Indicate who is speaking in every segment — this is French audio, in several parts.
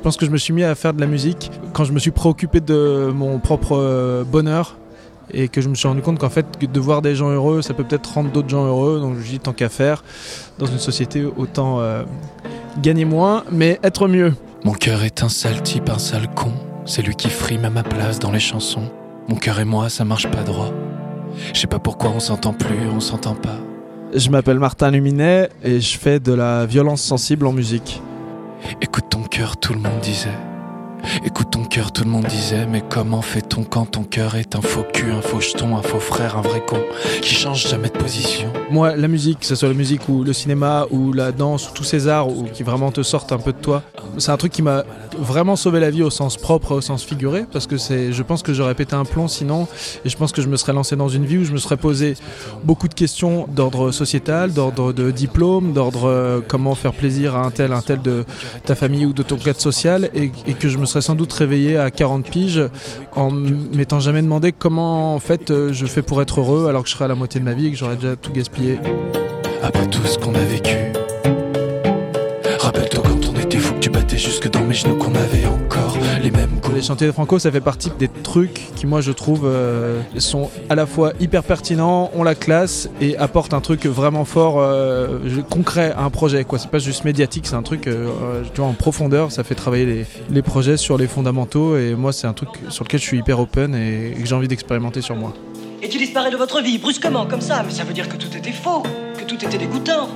Speaker 1: Je pense que je me suis mis à faire de la musique quand je me suis préoccupé de mon propre euh, bonheur et que je me suis rendu compte qu'en fait de voir des gens heureux ça peut peut-être rendre d'autres gens heureux donc je dis tant qu'à faire dans une société autant euh, gagner moins mais être mieux
Speaker 2: Mon cœur est un sale type, un sale con. C'est lui qui frime à ma place dans les chansons. Mon cœur et moi, ça marche pas droit. Je sais pas pourquoi on s'entend plus, on s'entend pas.
Speaker 1: je m'appelle Martin Luminet et je fais de la violence sensible en musique
Speaker 2: Écoute ton cœur, tout le monde disait. Écoute ton cœur, tout le monde disait. Mais comment fait-on quand ton cœur est un faux cul, un faux jeton, un faux frère, un vrai con qui change jamais de position?
Speaker 1: Moi la musique que ce soit la musique ou le cinéma ou la danse ou tous ces arts ou qui vraiment te sortent un peu de toi c'est un truc qui m'a vraiment sauvé la vie au sens propre au sens figuré parce que c'est je pense que j'aurais pété un plomb sinon et je pense que je me serais lancé dans une vie où je me serais posé beaucoup de questions d'ordre sociétal d'ordre de diplôme d'ordre euh, comment faire plaisir à un tel un tel de ta famille ou de ton cadre social et, et que je me serais sans doute réveillé à 40 piges en m'étant jamais demandé comment en fait euh, je fais pour être heureux alors que je serais à la moitié de ma vie et que j'aurais déjà tout gaspillé
Speaker 2: Après tout ce qu'on a vécu. Rappelle-toi quand on était fou que tu battais jusque dans mes genoux qu'on avait encore les mêmes.
Speaker 1: Les chantiers de Franco, ça fait partie des trucs qui, moi, je trouve, euh, sont à la fois hyper pertinents, ont la classe et apportent un truc vraiment fort, euh, concret à un projet. quoi. C'est pas juste médiatique, c'est un truc, euh, en profondeur. Ça fait travailler les, projets sur les fondamentaux et moi, c'est un truc sur lequel je suis hyper open et, et que j'ai envie d'expérimenter sur moi.
Speaker 3: Et tu disparais de votre vie brusquement, comme ça. Mais ça veut dire que tout était faux, tout était dégoûtant.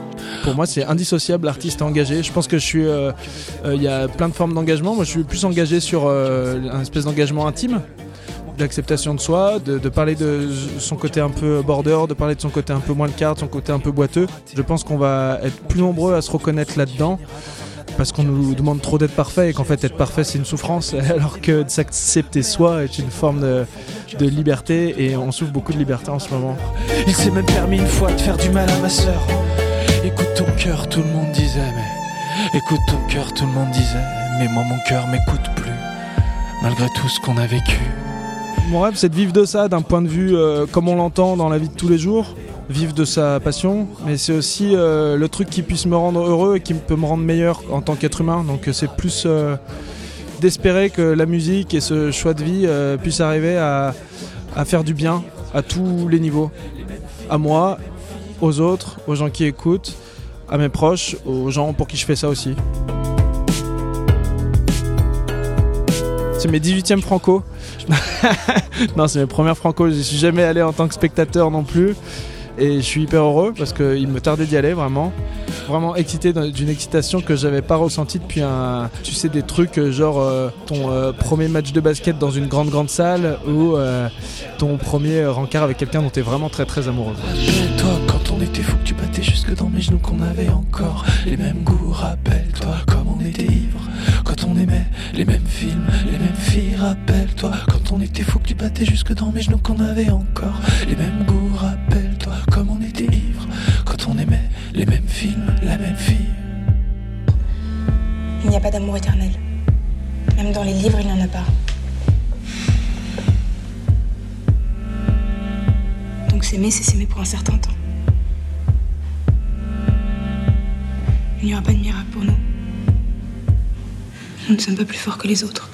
Speaker 1: Pour moi, c'est indissociable l'artiste engagé. Je pense que je suis. euh, euh, Il y a plein de formes d'engagement. Moi, je suis plus engagé sur euh, un espèce d'engagement intime, d'acceptation de soi, de, de parler de son côté un peu border, de parler de son côté un peu moins le carte, son côté un peu boiteux. Je pense qu'on va être plus nombreux à se reconnaître là-dedans. Parce qu'on nous demande trop d'être parfait et qu'en fait être parfait c'est une souffrance alors que de s'accepter soi est une forme de, de liberté et on souffre beaucoup de liberté en ce moment.
Speaker 2: Il s'est même permis une fois de faire du mal à ma sœur. Écoute ton cœur, tout le monde disait, mais. Écoute ton cœur, tout le monde disait, mais moi mon cœur m'écoute plus. Malgré tout ce qu'on a vécu.
Speaker 1: Mon rêve, c'est de vivre de ça d'un point de vue euh, comme on l'entend dans la vie de tous les jours, vivre de sa passion, mais c'est aussi euh, le truc qui puisse me rendre heureux et qui peut me rendre meilleur en tant qu'être humain. Donc euh, c'est plus euh, d'espérer que la musique et ce choix de vie euh, puissent arriver à, faire du bien à tous les niveaux. À moi, aux autres, aux gens qui écoutent, à mes proches, aux gens pour qui je fais ça aussi. C'est mes 18e franco. non, c'est mes premières franco. Je suis jamais allé en tant que spectateur non plus. Et je suis hyper heureux parce qu'il me tardait d'y aller vraiment. Vraiment excité d'un- d'une excitation que j'avais pas ressentie depuis un. Tu sais, des trucs euh, genre euh, ton euh, premier match de basket dans une grande grande salle ou euh, ton premier rencard avec quelqu'un dont tu es vraiment très très amoureux.
Speaker 2: Rappelle-toi quand on était fou que tu battais jusque dans mes genoux qu'on avait encore les mêmes goûts. Rappelle-toi comme on était ivre quand on aimait les mêmes films, les mêmes filles. Rappelle-toi quand on était fou que tu battais jusque dans mes genoux qu'on avait encore les mêmes goûts. Rappelle-toi comme on était ivre mêmes films, la même fille.
Speaker 4: Il n'y a pas d'amour éternel. Même dans les livres, il n'y en a pas. Donc s'aimer, c'est s'aimer pour un certain temps. Il n'y aura pas de miracle pour nous. Nous ne sommes pas plus forts que les autres.